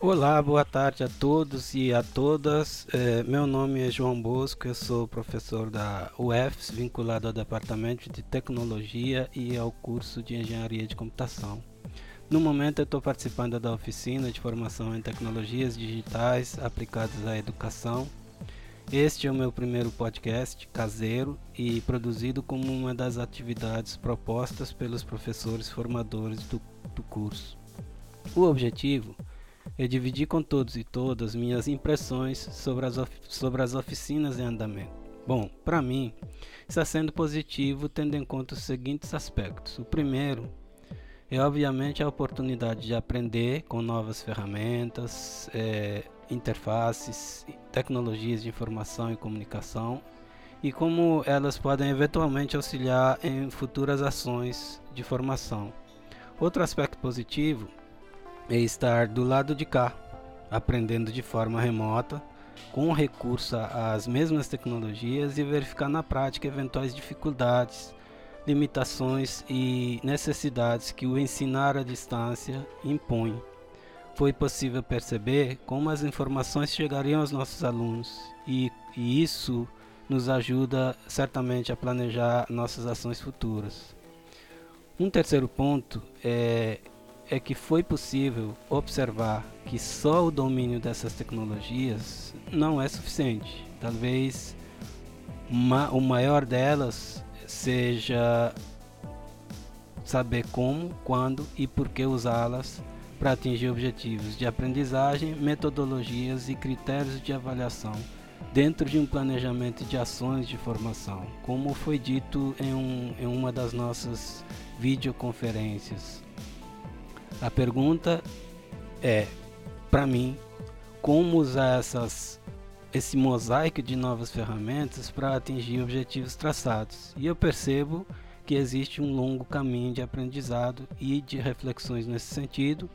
Olá, boa tarde a todos e a todas. É, meu nome é João Bosco, eu sou professor da UFS, vinculado ao Departamento de Tecnologia e ao curso de Engenharia de Computação. No momento, eu estou participando da oficina de formação em tecnologias digitais aplicadas à educação. Este é o meu primeiro podcast caseiro e produzido como uma das atividades propostas pelos professores formadores do, do curso. O objetivo eu dividi com todos e todas minhas impressões sobre as, sobre as oficinas em andamento. Bom, para mim, está sendo positivo tendo em conta os seguintes aspectos. O primeiro é, obviamente, a oportunidade de aprender com novas ferramentas, é, interfaces, tecnologias de informação e comunicação e como elas podem eventualmente auxiliar em futuras ações de formação. Outro aspecto positivo é estar do lado de cá, aprendendo de forma remota, com recurso às mesmas tecnologias e verificar na prática eventuais dificuldades, limitações e necessidades que o ensinar à distância impõe. Foi possível perceber como as informações chegariam aos nossos alunos e, e isso nos ajuda certamente a planejar nossas ações futuras. Um terceiro ponto é é que foi possível observar que só o domínio dessas tecnologias não é suficiente. Talvez uma, o maior delas seja saber como, quando e por que usá-las para atingir objetivos de aprendizagem, metodologias e critérios de avaliação dentro de um planejamento de ações de formação, como foi dito em, um, em uma das nossas videoconferências. A pergunta é, para mim, como usar essas, esse mosaico de novas ferramentas para atingir objetivos traçados. E eu percebo que existe um longo caminho de aprendizado e de reflexões nesse sentido,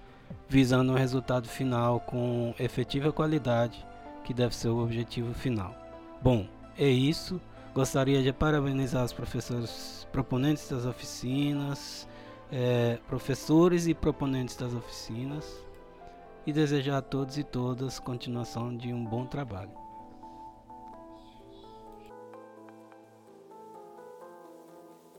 visando um resultado final com efetiva qualidade, que deve ser o objetivo final. Bom, é isso. Gostaria de parabenizar os professores proponentes das oficinas, é, professores e proponentes das oficinas e desejar a todos e todas continuação de um bom trabalho.